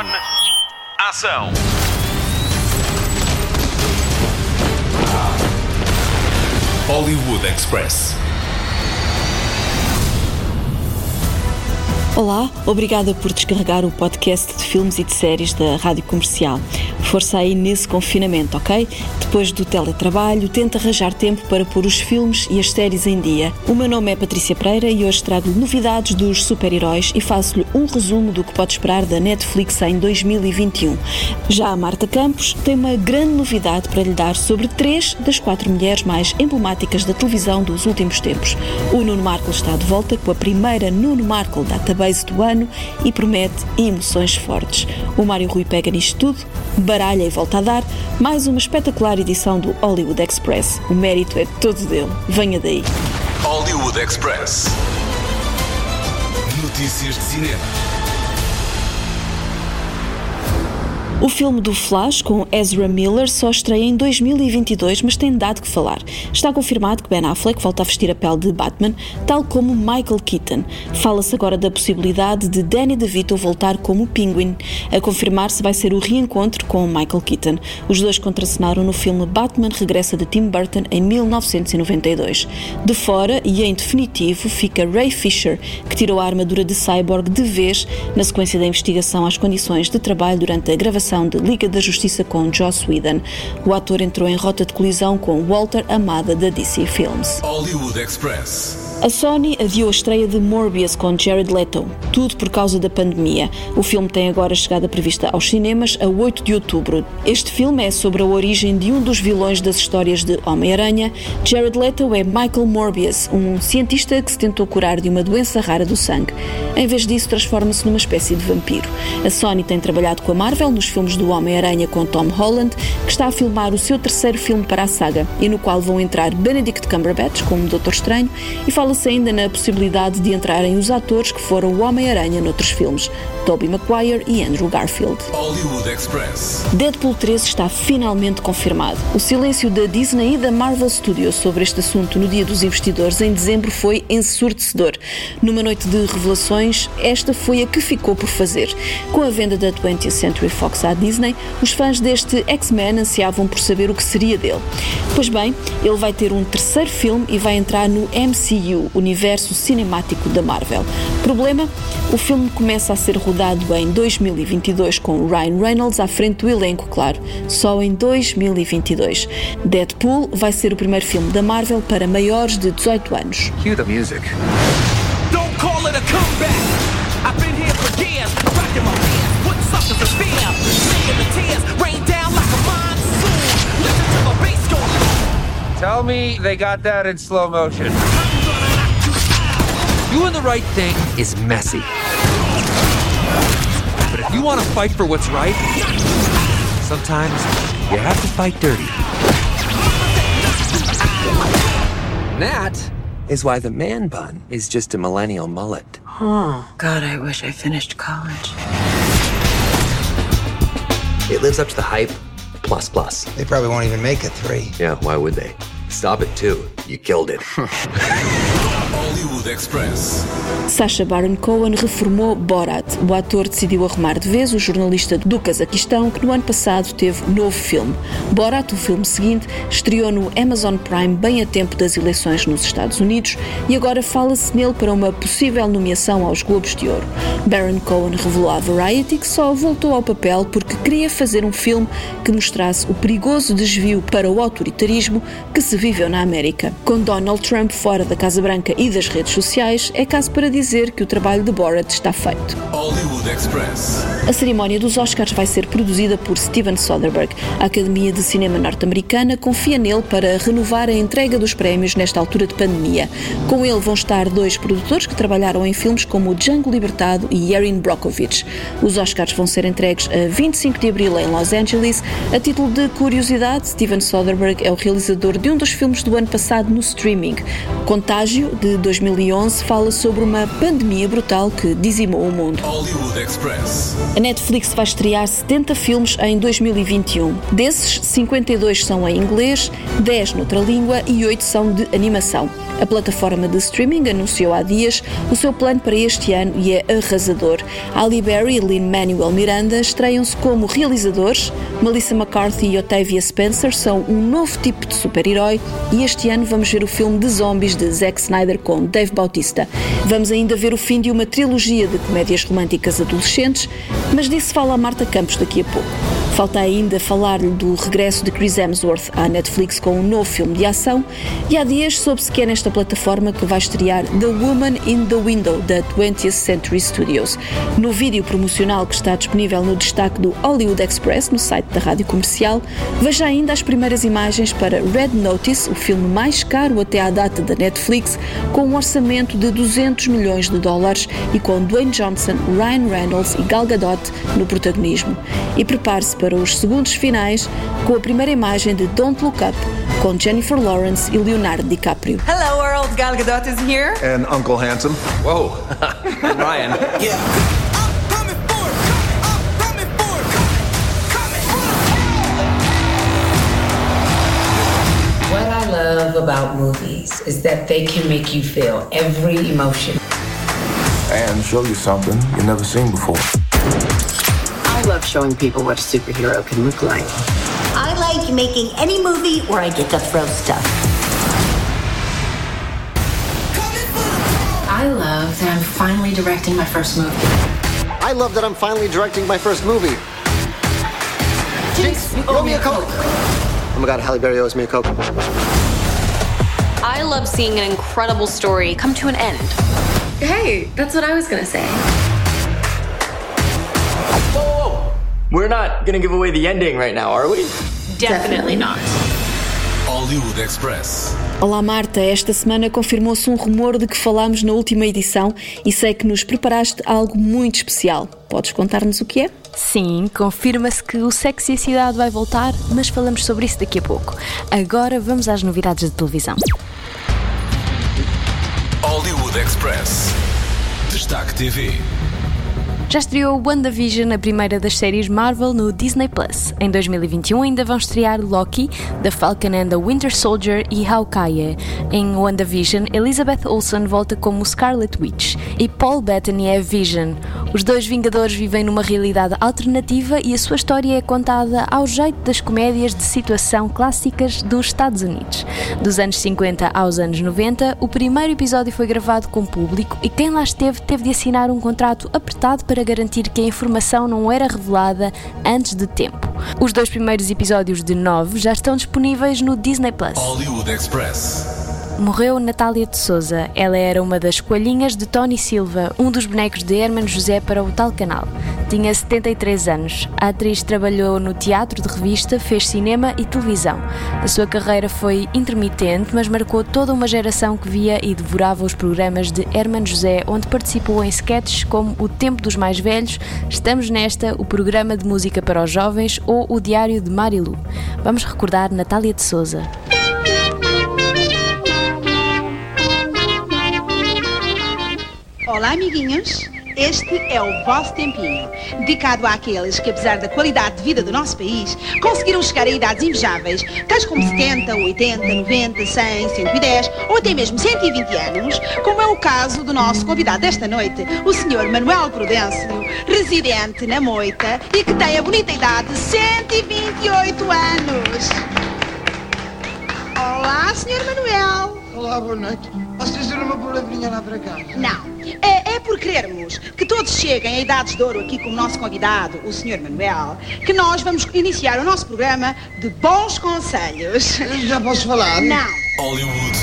On. Ação. Hollywood Express. Olá, obrigada por descarregar o podcast de filmes e de séries da Rádio Comercial. Força aí nesse confinamento, ok? Depois do teletrabalho, tenta arranjar tempo para pôr os filmes e as séries em dia. O meu nome é Patrícia Pereira e hoje trago novidades dos super-heróis e faço-lhe um resumo do que pode esperar da Netflix em 2021. Já a Marta Campos tem uma grande novidade para lhe dar sobre três das quatro mulheres mais emblemáticas da televisão dos últimos tempos. O Nuno Marco está de volta com a primeira Nuno Marco Database do ano e promete emoções fortes. O Mário Rui pega nisto tudo, baralha e volta a dar mais uma espetacular edição do Hollywood Express. O mérito é todo dele. Venha daí. Hollywood Express. Notícias de cinema. O filme do Flash, com Ezra Miller, só estreia em 2022, mas tem dado que falar. Está confirmado que Ben Affleck volta a vestir a pele de Batman, tal como Michael Keaton. Fala-se agora da possibilidade de Danny DeVito voltar como Penguin. A confirmar-se vai ser o reencontro com Michael Keaton. Os dois contracenaram no filme Batman Regressa de Tim Burton em 1992. De fora, e em definitivo, fica Ray Fisher, que tirou a armadura de Cyborg de vez na sequência da investigação às condições de trabalho durante a gravação de Liga da Justiça com Joss Whedon. O ator entrou em rota de colisão com Walter Amada da DC Films. Hollywood Express. A Sony adiou a estreia de Morbius com Jared Leto, tudo por causa da pandemia. O filme tem agora chegada prevista aos cinemas a 8 de outubro. Este filme é sobre a origem de um dos vilões das histórias de Homem-Aranha. Jared Leto é Michael Morbius, um cientista que se tentou curar de uma doença rara do sangue. Em vez disso, transforma-se numa espécie de vampiro. A Sony tem trabalhado com a Marvel nos filmes do Homem-Aranha com Tom Holland, que está a filmar o seu terceiro filme para a saga, e no qual vão entrar Benedict Cumberbatch como Doutor Estranho e fala Fala-se ainda na possibilidade de entrarem os atores que foram o Homem-Aranha noutros filmes, Tobey Maguire e Andrew Garfield. Deadpool 3 está finalmente confirmado. O silêncio da Disney e da Marvel Studios sobre este assunto no Dia dos Investidores em dezembro foi ensurdecedor. Numa noite de revelações, esta foi a que ficou por fazer. Com a venda da 20th Century Fox à Disney, os fãs deste X-Men ansiavam por saber o que seria dele. Pois bem, ele vai ter um terceiro filme e vai entrar no MCU, universo cinemático da Marvel. Problema? O filme começa a ser rodado em 2022 com Ryan Reynolds à frente do elenco, claro, só em 2022. Deadpool vai ser o primeiro filme da Marvel para maiores de 18 anos. Cue the music. Don't call it a comeback. I've been here for years, rocking my pants, putting suckers in fear, making the tears rain down like a monsoon. Listen to the bass go. Tell me they got that in slow motion. Doing the right thing is messy. But if you want to fight for what's right, sometimes you have to fight dirty. And that is why the man bun is just a millennial mullet. Oh, God, I wish I finished college. It lives up to the hype, plus plus. They probably won't even make it three. Yeah, why would they? Stop it too. You killed it. Hollywood Express. Sacha Baron Cohen reformou Borat. O ator decidiu arrumar de vez o jornalista do Cazaquistão que no ano passado teve novo filme. Borat, o filme seguinte, estreou no Amazon Prime bem a tempo das eleições nos Estados Unidos e agora fala-se nele para uma possível nomeação aos Globos de Ouro. Baron Cohen revelou à Variety que só voltou ao papel porque queria fazer um filme que mostrasse o perigoso desvio para o autoritarismo que se viveu na América. Com Donald Trump fora da Casa Branca e das redes sociais, é caso para dizer que o trabalho de Borat está feito. A cerimónia dos Oscars vai ser produzida por Steven Soderbergh. A Academia de Cinema norte-americana confia nele para renovar a entrega dos prémios nesta altura de pandemia. Com ele vão estar dois produtores que trabalharam em filmes como Django Libertado e Erin Brockovich. Os Oscars vão ser entregues a 25 de abril em Los Angeles. A título de curiosidade, Steven Soderbergh é o realizador de um dos filmes do ano passado no streaming. Contágio, de 2011, fala sobre uma pandemia brutal que dizimou o mundo. A Netflix vai estrear 70 filmes em 2021. Desses, 52 são em inglês, 10 noutra língua e 8 são de animação. A plataforma de streaming anunciou há dias o seu plano para este ano e é arrasador. Ali Berry e Lin-Manuel Miranda estreiam-se como realizadores, Melissa McCarthy e Octavia Spencer são um novo tipo de super-herói e este ano vamos ver o filme de zombies de Zack Snyder com Dave Bautista. Vamos ainda ver o fim de uma trilogia de comédias românticas adolescentes, mas disso fala a Marta Campos daqui a pouco. Falta ainda falar-lhe do regresso de Chris Hemsworth à Netflix com um novo filme de ação e há dias soube-se que é nesta plataforma que vai estrear The Woman in the Window da 20th Century Studios. No vídeo promocional que está disponível no destaque do Hollywood Express no site da Rádio Comercial, veja ainda as primeiras imagens para Red Notice, o filme mais caro até à data da Netflix, com um orçamento de 200 milhões de dólares e com Dwayne Johnson, Ryan Reynolds e Gal Gadot no protagonismo. E prepare-se para os segundos finais com a primeira imagem de Don't Look Up, com Jennifer Lawrence e Leonardo DiCaprio. Hello, world. Gal Gadot is here. And Uncle Handsome. Whoa. Ryan. What I love about movies is that they can make you feel every emotion. And show you something you've never seen before. I love showing people what a superhero can look like. I like making any movie where I get to throw stuff. I love that I'm finally directing my first movie. I love that I'm finally directing my first movie. Jinx, you owe me a Coke. Oh my god, Halle Berry owes me a Coke. I love seeing an incredible story come to an end. Hey, that's what I was gonna say. Whoa! We're not gonna give away the ending right now, are we? Definitely not. Hollywood Express. Olá Marta, esta semana confirmou-se um rumor de que falámos na última edição e sei que nos preparaste algo muito especial. Podes contar-nos o que é? Sim, confirma-se que o Sexy e a Cidade vai voltar, mas falamos sobre isso daqui a pouco. Agora vamos às novidades de televisão. Hollywood Express. Destaque TV. Já estreou WandaVision, a primeira das séries Marvel, no Disney Plus. Em 2021 ainda vão estrear Loki, The Falcon and the Winter Soldier e Hawkeye. Em WandaVision, Elizabeth Olsen volta como Scarlet Witch e Paul Bettany é Vision. Os dois Vingadores vivem numa realidade alternativa e a sua história é contada ao jeito das comédias de situação clássicas dos Estados Unidos. Dos anos 50 aos anos 90, o primeiro episódio foi gravado com público e quem lá esteve teve de assinar um contrato apertado para garantir que a informação não era revelada antes de tempo. Os dois primeiros episódios de nove já estão disponíveis no Disney Plus. Hollywood Express. Morreu Natália de Souza. Ela era uma das coelhinhas de Tony Silva, um dos bonecos de Hermano José para o tal canal. Tinha 73 anos. A atriz trabalhou no teatro de revista, fez cinema e televisão. A sua carreira foi intermitente, mas marcou toda uma geração que via e devorava os programas de Hermano José, onde participou em sketches como O Tempo dos Mais Velhos, Estamos Nesta, o programa de música para os jovens ou o Diário de Marilu. Vamos recordar Natália de Souza. Olá, amiguinhos. Este é o vosso tempinho, dedicado àqueles que, apesar da qualidade de vida do nosso país, conseguiram chegar a idades invejáveis, tais como 70, 80, 90, 100, 110 ou até mesmo 120 anos, como é o caso do nosso convidado desta noite, o Sr. Manuel Prudêncio, residente na Moita e que tem a bonita idade de 128 anos. Olá, Sr. Manuel. Olá, boa noite. Posso dizer uma palavrinha lá para casa? Não. É, é por querermos que todos cheguem a idades de ouro aqui com o nosso convidado, o Sr. Manuel, que nós vamos iniciar o nosso programa de bons conselhos. Já posso falar? Não. Hollywood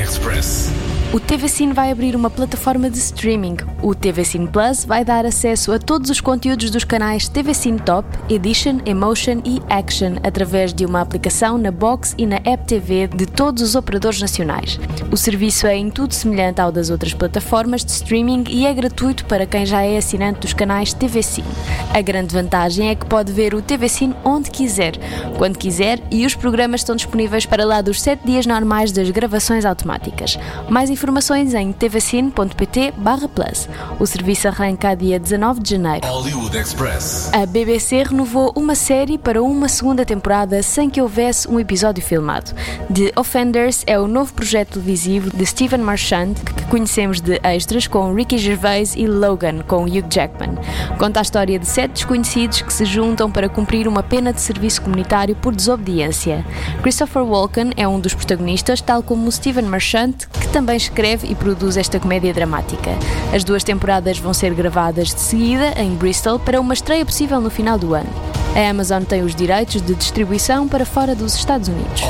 Express. O TV Cine vai abrir uma plataforma de streaming. O TV Cine Plus vai dar acesso a todos os conteúdos dos canais TV Cine Top, Edition, Emotion e Action através de uma aplicação na box e na app TV de todos os operadores nacionais. O serviço é em tudo semelhante ao das outras plataformas de streaming e é gratuito para quem já é assinante dos canais TV Cine. A grande vantagem é que pode ver o TV Cine onde quiser, quando quiser e os programas estão disponíveis para lá dos 7 dias normais das gravações automáticas. Mais informações em tvcine.pt plus. O serviço arranca a dia 19 de janeiro. Hollywood Express. A BBC renovou uma série para uma segunda temporada sem que houvesse um episódio filmado. The Offenders é o novo projeto televisivo de Stephen Marchand, que conhecemos de extras com Ricky Gervais e Logan, com Hugh Jackman. Conta a história de sete desconhecidos que se juntam para cumprir uma pena de serviço comunitário por desobediência. Christopher Walken é um dos protagonistas, tal como Stephen Marchand, que também escreve e produz esta comédia dramática. As duas temporadas vão ser gravadas de seguida em Bristol para uma estreia possível no final do ano. A Amazon tem os direitos de distribuição para fora dos Estados Unidos.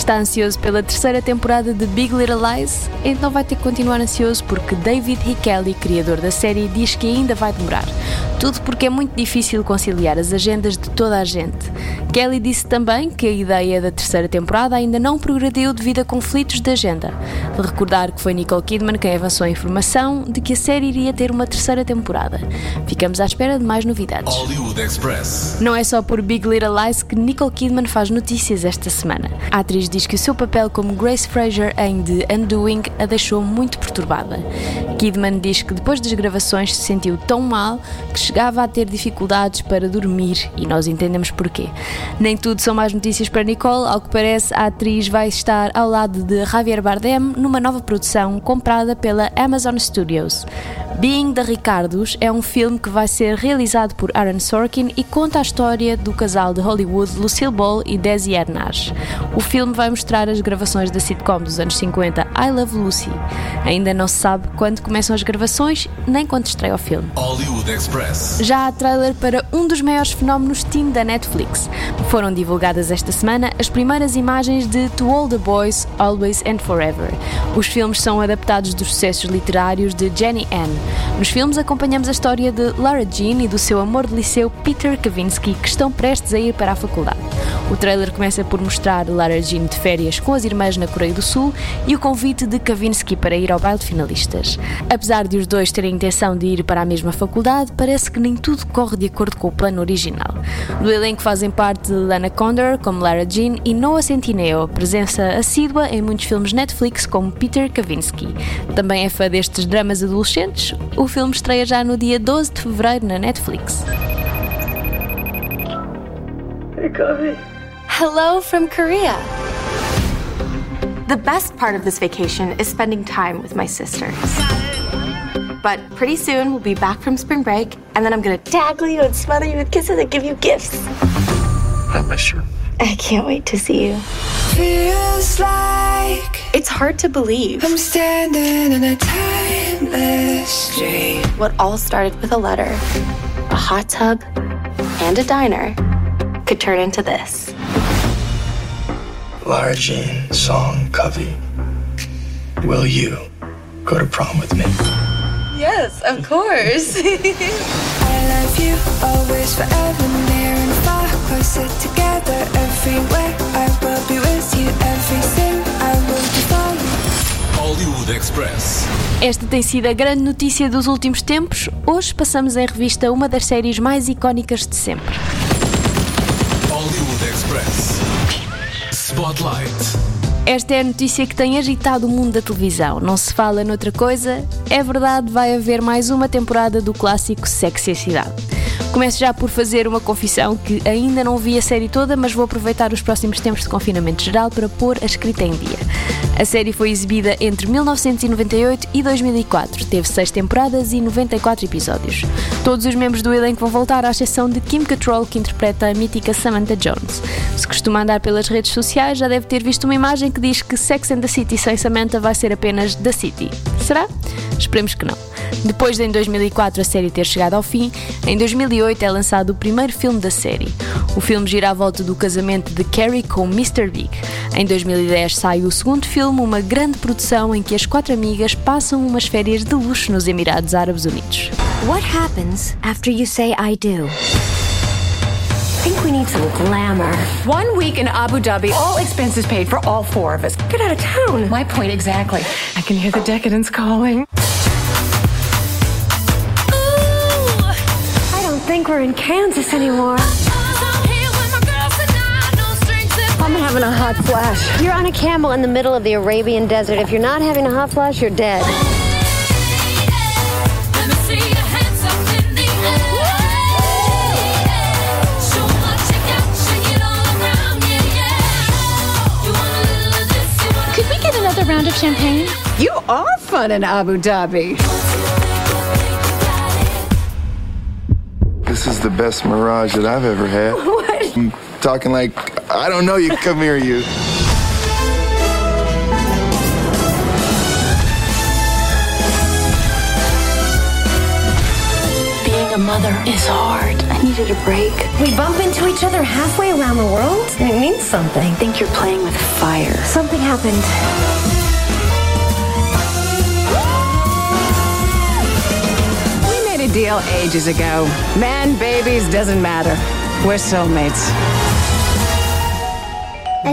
Está ansioso pela terceira temporada de Big Little Lies? Então vai ter que continuar ansioso porque David E. Kelly, criador da série, diz que ainda vai demorar. Tudo porque é muito difícil conciliar as agendas de toda a gente. Kelly disse também que a ideia da terceira temporada ainda não progrediu devido a conflitos de agenda. De recordar que foi Nicole Kidman quem avançou a informação de que a série iria ter uma terceira temporada. Ficamos à espera de mais novidades. Não é só por Big Little Lies que Nicole Kidman faz notícias esta semana. A atriz diz que o seu papel como Grace Fraser em The Undoing a deixou muito perturbada. Kidman diz que depois das gravações se sentiu tão mal que chegava a ter dificuldades para dormir e nós entendemos porquê. Nem tudo são mais notícias para Nicole, ao que parece a atriz vai estar ao lado de Javier Bardem numa nova produção comprada pela Amazon Studios. Being the Ricardos é um filme que vai ser realizado por Aaron Sorkin e conta a história do casal de Hollywood Lucille Ball e Desi Arnaz. O filme vai mostrar as gravações da sitcom dos anos 50 I Love Lucy. Ainda não se sabe quando começam as gravações nem quando estreia o filme. Hollywood Express. Já há trailer para um dos maiores fenómenos teen da Netflix. Foram divulgadas esta semana as primeiras imagens de To All the Boys, Always and Forever. Os filmes são adaptados dos sucessos literários de Jenny Ann. Nos filmes acompanhamos a história de Lara Jean e do seu amor de liceu Peter Kavinsky, que estão prestes a ir para a faculdade. O trailer começa por mostrar Lara Jean de férias com as irmãs na Coreia do Sul e o convite de Kavinsky para ir ao baile de finalistas. Apesar de os dois terem a intenção de ir para a mesma faculdade, parece que nem tudo corre de acordo com o plano original. Do elenco fazem parte Lana Condor, como Lara Jean, e Noah Centineo, presença assídua em muitos filmes Netflix como Peter Kavinsky. Também é fã destes dramas adolescentes. O filme estreia já no dia 12 de fevereiro na Netflix. Hey. Hello from Korea. The best part of this vacation is spending time with my sisters. But pretty soon we'll be back from spring break, and then I'm gonna tackle you and smother you with kisses and give you gifts. I miss you. I can't wait to see you. Feels like It's hard to believe. I'm standing in a timeless street. What all started with a letter, a hot tub, and a diner could turn into this. Lara Jean, song, Covey. Will you go to prom with me? Yes, of course. I love you always, forever, near and far. Closer together everywhere. I will be with you everything. I will be following. Hollywood Express. Esta tem sido a grande notícia dos últimos tempos. Hoje passamos em revista uma das séries mais icónicas de sempre. Hollywood Express. Spotlight. Esta é a notícia que tem agitado o mundo da televisão. Não se fala noutra coisa? É verdade, vai haver mais uma temporada do clássico Sexy Cidade. Começo já por fazer uma confissão que ainda não vi a série toda, mas vou aproveitar os próximos tempos de confinamento geral para pôr a escrita em dia. A série foi exibida entre 1998 e 2004, teve seis temporadas e 94 episódios. Todos os membros do elenco vão voltar, à exceção de Kim Cattrall, que interpreta a mítica Samantha Jones. Se costuma andar pelas redes sociais, já deve ter visto uma imagem que diz que Sex and the City sem Samantha vai ser apenas The City. Será? Esperemos que não. Depois de em 2004 a série ter chegado ao fim, em 2008 é lançado o primeiro filme da série. O filme gira à volta do casamento de Carrie com Mr. Big. Em 2010 sai o segundo filme, uma grande produção em que as quatro amigas passam umas férias de luxo nos Emirados Árabes Unidos. What happens after you say I do? I think we need some glamour. One week in Abu Dhabi, all expenses paid for all four of us. Get out of town. My point exactly. I can hear the decadence calling. We're in Kansas anymore. I'm having a hot flash. You're on a camel in the middle of the Arabian desert. If you're not having a hot flash, you're dead. Could we get another round of champagne? You are fun in Abu Dhabi. This is the best mirage that I've ever had. What? I'm talking like, I don't know you, come here, you. Being a mother is hard. I needed a break. We bump into each other halfway around the world? It means something. I think you're playing with fire. Something happened. Deal ages ago. Man, babies, doesn't matter. We're soulmates.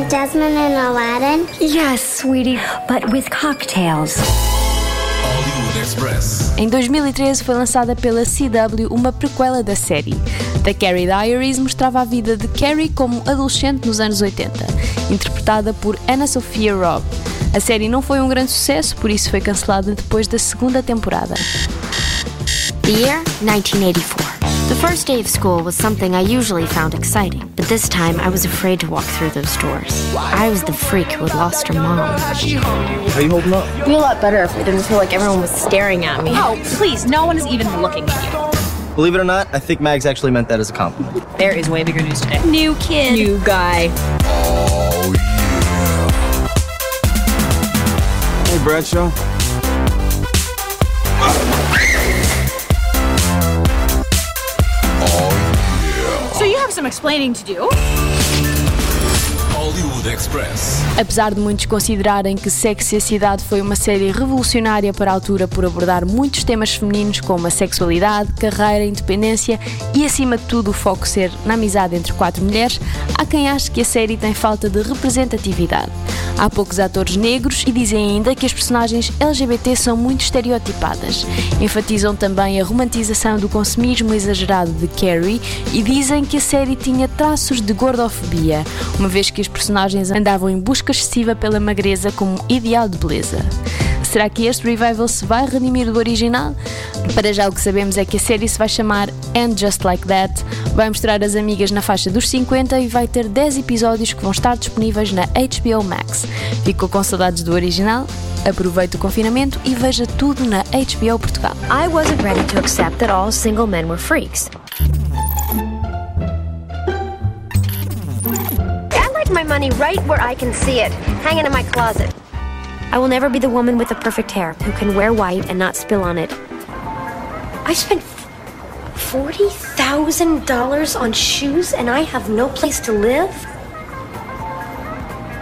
Jasmine in Aladdin? Yes, sweetie, but with cocktails. Hollywood Express. Em 2013 foi lançada pela CW uma prequela da série. The Carrie Diaries mostrava a vida de Carrie como adolescente nos anos 80, interpretada por Anna Sophia Robb. A série não foi um grande sucesso, por isso foi cancelada depois da segunda temporada. The year 1984. The first day of school was something I usually found exciting, but this time I was afraid to walk through those doors. I was the freak who had lost her mom. How you holding up? It'd be a lot better if I didn't feel like everyone was staring at me. Oh, please, no one is even looking at you. Believe it or not, I think Mags actually meant that as a compliment. There is way bigger news today. New kid. New guy. Hey, Bradshaw. Some explaining to do. Hollywood Express. Apesar de muitos considerarem que Sexy e a Cidade foi uma série revolucionária para a altura por abordar muitos temas femininos como a sexualidade, carreira, independência e, acima de tudo, o foco ser na amizade entre quatro mulheres, há quem ache que a série tem falta de representatividade. Há poucos atores negros e dizem ainda que as personagens LGBT são muito estereotipadas. Enfatizam também a romantização do consumismo exagerado de Carrie e dizem que a série tinha traços de gordofobia, uma vez que as personagens andavam em busca excessiva pela magreza como ideal de beleza. Será que este revival se vai redimir do original? Para já o que sabemos é que a série se vai chamar And Just Like That, vai mostrar as amigas na faixa dos 50 e vai ter 10 episódios que vão estar disponíveis na HBO Max. Ficou com saudades do original? Aproveite o confinamento e veja tudo na HBO Portugal. I wasn't ready to accept that all single men were freaks. I like my money right where I can see it, hanging in my closet. I will never be the woman with the perfect hair who can wear white and not spill on it. I spent $40,000 on shoes and I have no place to live?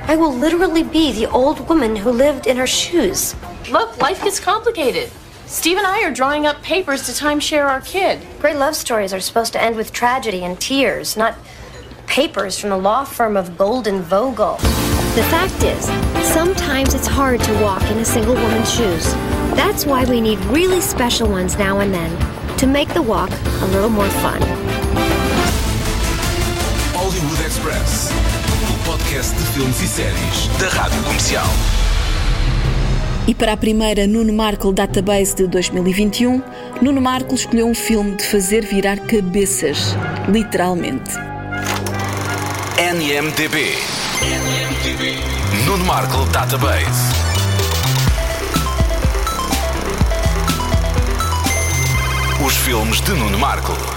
I will literally be the old woman who lived in her shoes. Look, life gets complicated. Steve and I are drawing up papers to timeshare our kid. Great love stories are supposed to end with tragedy and tears, not papers from the law firm of Golden Vogel. The fact is, sometimes it's hard to walk in a single woman's shoes. That's why we need really special ones now and then to make the walk a little more fun. Hollywood Express. O podcast de filmes e séries da Rádio Comercial. E para a primeira Nuno Markle Database de 2021, Nuno Markle escolheu um filme de fazer virar cabeças, literalmente. NMDB. Nuno Markle Database. Os filmes de Nuno Markle.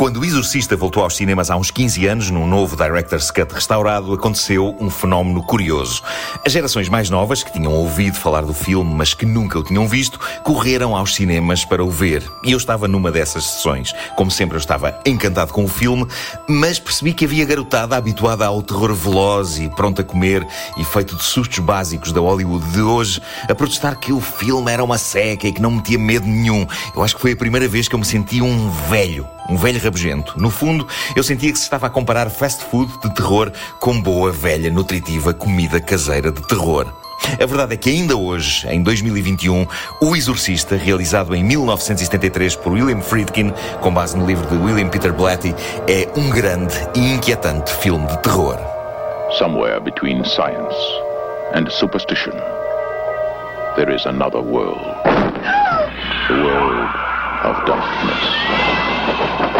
Quando o Exorcista voltou aos cinemas há uns 15 anos, num novo Director's Cut restaurado, aconteceu um fenómeno curioso. As gerações mais novas, que tinham ouvido falar do filme, mas que nunca o tinham visto, correram aos cinemas para o ver. E eu estava numa dessas sessões. Como sempre, eu estava encantado com o filme, mas percebi que havia garotada habituada ao terror veloz e pronto a comer e feito de sustos básicos da Hollywood de hoje, a protestar que o filme era uma seca e que não metia medo nenhum. Eu acho que foi a primeira vez que eu me senti um velho. Um velho rabugento. No fundo, eu sentia que se estava a comparar fast food de terror com boa, velha, nutritiva comida caseira de terror. A verdade é que ainda hoje, em 2021, O Exorcista, realizado em 1973 por William Friedkin, com base no livro de William Peter Blatty, é um grande e inquietante filme de terror. Somewhere between science and superstition, there is another world. The world of darkness.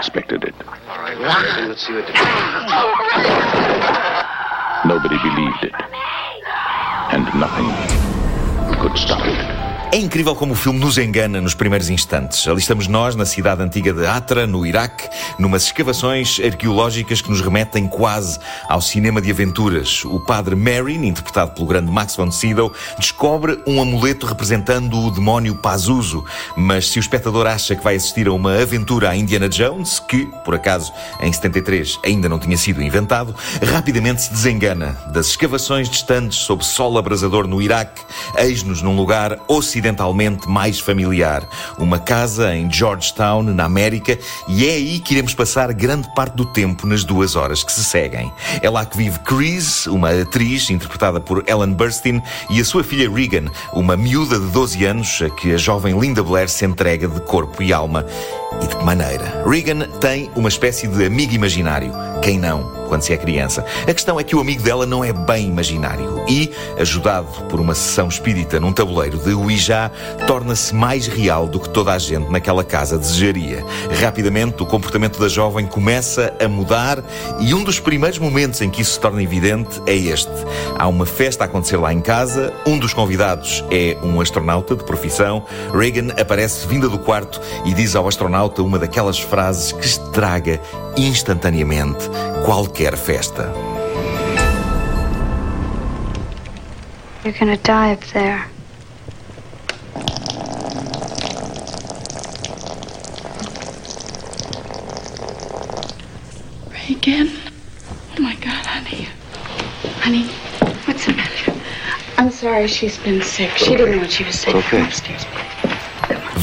Expected it. Let's see what Nobody believed it. And nothing could stop it. É incrível como o filme nos engana nos primeiros instantes. Ali estamos nós, na cidade antiga de Atra, no Iraque, numas escavações arqueológicas que nos remetem quase ao cinema de aventuras. O padre Marin, interpretado pelo grande Max von Sydow, descobre um amuleto representando o demónio Pazuzu. Mas se o espectador acha que vai assistir a uma aventura a Indiana Jones, que, por acaso, em 73 ainda não tinha sido inventado, rapidamente se desengana. Das escavações distantes sob sol abrasador no Iraque, eis-nos num lugar ocidental ocidentalmente mais familiar. Uma casa em Georgetown, na América, e é aí que iremos passar grande parte do tempo nas duas horas que se seguem. É lá que vive Chris, uma atriz interpretada por Ellen Burstyn, e a sua filha Regan, uma miúda de 12 anos a que a jovem Linda Blair se entrega de corpo e alma. E de que maneira? Regan tem uma espécie de amigo imaginário. Quem não? quando se é criança. A questão é que o amigo dela não é bem imaginário e, ajudado por uma sessão espírita num tabuleiro de Ouija, torna-se mais real do que toda a gente naquela casa desejaria. Rapidamente, o comportamento da jovem começa a mudar e um dos primeiros momentos em que isso se torna evidente é este. Há uma festa a acontecer lá em casa, um dos convidados é um astronauta de profissão. Reagan aparece vinda do quarto e diz ao astronauta uma daquelas frases que estraga instantaneamente qualquer festa. You're gonna die up there. Reagan? Oh my God, honey. Honey, what's the matter? I'm sorry she's been sick. She didn't know what she was saying. Okay. Come upstairs, please.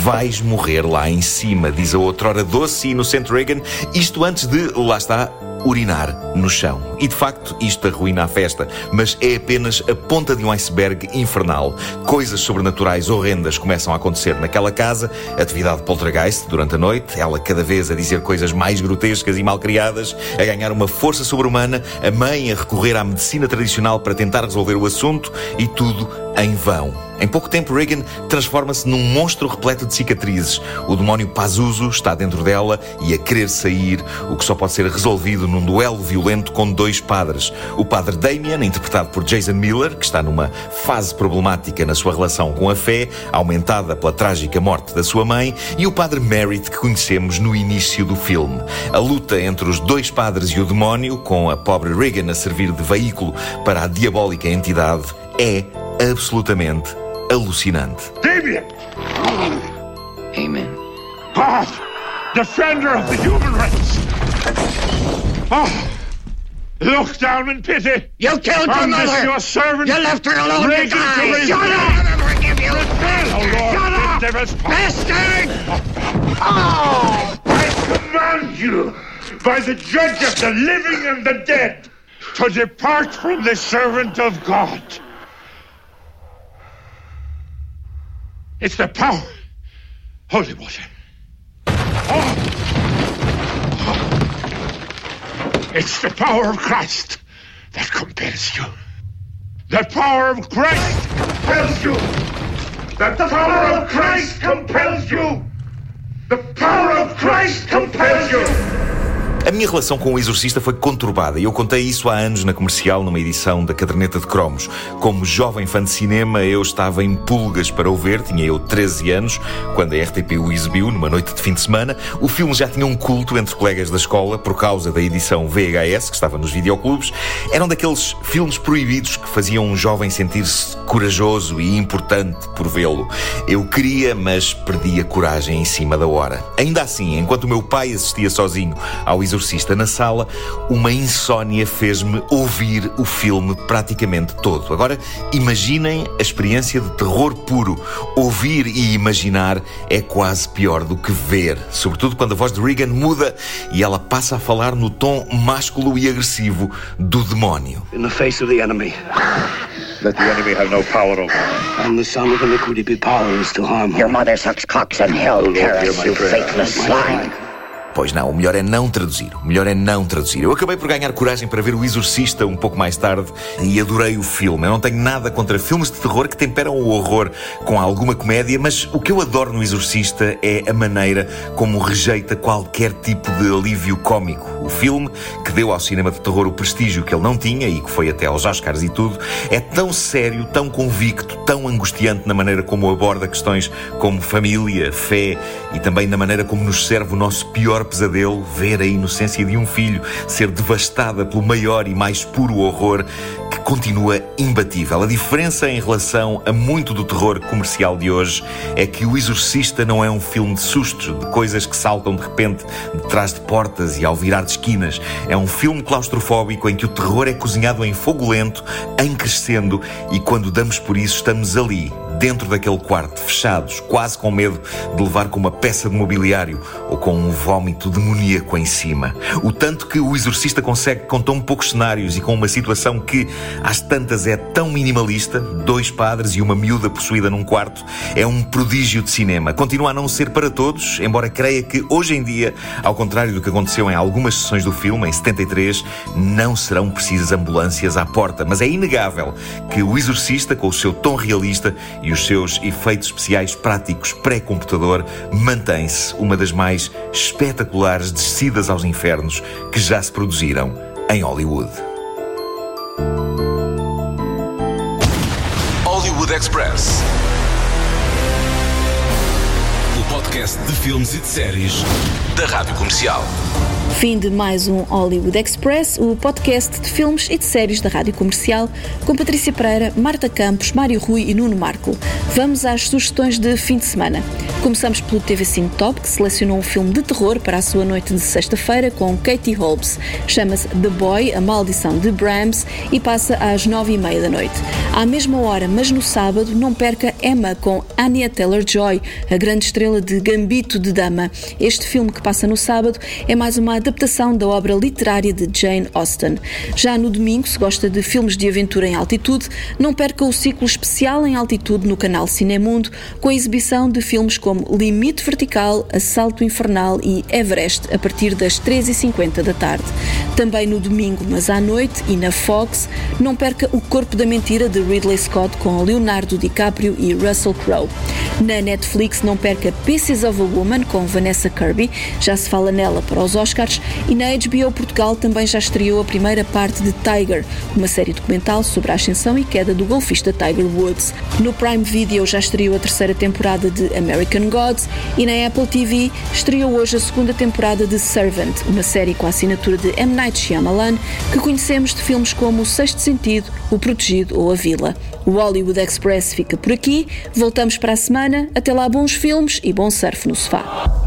Vais morrer lá em cima, diz a outrora doce e inocente Reagan, isto antes de, lá está, urinar no chão. E de facto, isto arruína a festa, mas é apenas a ponta de um iceberg infernal. Coisas sobrenaturais horrendas começam a acontecer naquela casa, atividade poltergeist durante a noite, ela cada vez a dizer coisas mais grotescas e malcriadas, a ganhar uma força sobre-humana, a mãe a recorrer à medicina tradicional para tentar resolver o assunto e tudo em vão. Em pouco tempo, Reagan transforma-se num monstro repleto de cicatrizes. O demónio Pazuzu está dentro dela e a querer sair, o que só pode ser resolvido num duelo violento com dois padres. O padre Damien, interpretado por Jason Miller, que está numa fase problemática na sua relação com a fé, aumentada pela trágica morte da sua mãe, e o padre Merritt, que conhecemos no início do filme. A luta entre os dois padres e o demónio, com a pobre Reagan a servir de veículo para a diabólica entidade, é absolutamente alucinante. Damien! Amen. God, defender of the human race! Oh, look down in pity! You killed your mother. your servant! You left her alone to die. Shut up! I'll never forgive you. Oh, Lord, Shut up! devil's Bastard! Oh! I command you, by the judge of the living and the dead, to depart from the servant of God. It's the power. Holy water. Oh. It's the power of Christ that compels you. The power of Christ compels you. That The power of Christ compels you. The power of Christ compels you. A minha relação com o Exorcista foi conturbada e eu contei isso há anos na comercial, numa edição da Caderneta de Cromos. Como jovem fã de cinema, eu estava em pulgas para o ver, tinha eu 13 anos, quando a RTP o exibiu, numa noite de fim de semana. O filme já tinha um culto entre colegas da escola por causa da edição VHS, que estava nos videoclubes. Eram daqueles filmes proibidos que faziam um jovem sentir-se corajoso e importante por vê-lo. Eu queria, mas perdi a coragem em cima da hora. Ainda assim, enquanto o meu pai assistia sozinho ao Exorcista, Exorcista na sala, uma insónia fez-me ouvir o filme praticamente todo. Agora, imaginem a experiência de terror puro. Ouvir e imaginar é quase pior do que ver, sobretudo quando a voz de Regan muda e ela passa a falar no tom másculo e agressivo do demónio. In the face of the enemy. Let the enemy have no power over I'm the son of iniquity, be powerless to harm Your mother sucks cocks in hell, Paris, you faithless slime. Pois não, o melhor é não traduzir. O melhor é não traduzir. Eu acabei por ganhar coragem para ver O Exorcista um pouco mais tarde e adorei o filme. Eu não tenho nada contra filmes de terror que temperam o horror com alguma comédia, mas o que eu adoro no Exorcista é a maneira como rejeita qualquer tipo de alívio cómico. O filme, que deu ao cinema de terror o prestígio que ele não tinha e que foi até aos Oscars e tudo, é tão sério, tão convicto, tão angustiante na maneira como aborda questões como família, fé e também na maneira como nos serve o nosso pior pesadelo, ver a inocência de um filho ser devastada pelo maior e mais puro horror que continua imbatível. A diferença em relação a muito do terror comercial de hoje é que O Exorcista não é um filme de sustos, de coisas que saltam de repente de trás de portas e ao virar de esquinas. É um filme claustrofóbico em que o terror é cozinhado em fogo lento, em crescendo, e quando damos por isso estamos ali, dentro daquele quarto, fechados, quase com medo de levar com uma peça de mobiliário ou com um vómito demoníaco em cima. O tanto que o exorcista consegue com tão poucos cenários e com uma situação que, às tantas, é tão minimalista, dois padres e uma miúda possuída num quarto, é um prodígio de cinema. Continua a não ser para todos, embora creia que hoje em dia, ao contrário do que aconteceu em algumas sessões do filme, em 73, não serão precisas ambulâncias à porta. Mas é inegável que o exorcista, com o seu tom realista os seus efeitos especiais práticos pré-computador, mantém-se uma das mais espetaculares descidas aos infernos que já se produziram em Hollywood. Hollywood Express. O podcast de filmes e de séries da Rádio Comercial. Fim de mais um Hollywood Express, o podcast de filmes e de séries da Rádio Comercial, com Patrícia Pereira, Marta Campos, Mário Rui e Nuno Marco. Vamos às sugestões de fim de semana. Começamos pelo TV Cine Top, que selecionou um filme de terror para a sua noite de sexta-feira com Katie Holmes. Chama-se The Boy, A Maldição de Brahms e passa às nove e meia da noite. À mesma hora, mas no sábado, não perca Emma com Anya Taylor-Joy, a grande estrela de Gambito de Dama. Este filme que passa no sábado é mais uma adaptação da obra literária de Jane Austen. Já no domingo, se gosta de filmes de aventura em altitude, não perca o ciclo especial em altitude no canal Cinemundo, com a exibição de filmes como Limite Vertical, Assalto Infernal e Everest, a partir das 3h50 da tarde. Também no domingo, mas à noite, e na Fox, não perca O Corpo da Mentira de Ridley Scott com Leonardo DiCaprio e Russell Crowe. Na Netflix, não perca Pieces of a Woman com Vanessa Kirby, já se fala nela para os Oscars, e na HBO Portugal também já estreou a primeira parte de Tiger, uma série documental sobre a ascensão e queda do golfista Tiger Woods. No Prime Video já estreou a terceira temporada de American Gods e na Apple TV estreou hoje a segunda temporada de Servant, uma série com a assinatura de M. Night Shyamalan que conhecemos de filmes como O Sexto Sentido, O Protegido ou A Vila. O Hollywood Express fica por aqui, voltamos para a semana, até lá bons filmes e bom surf no sofá.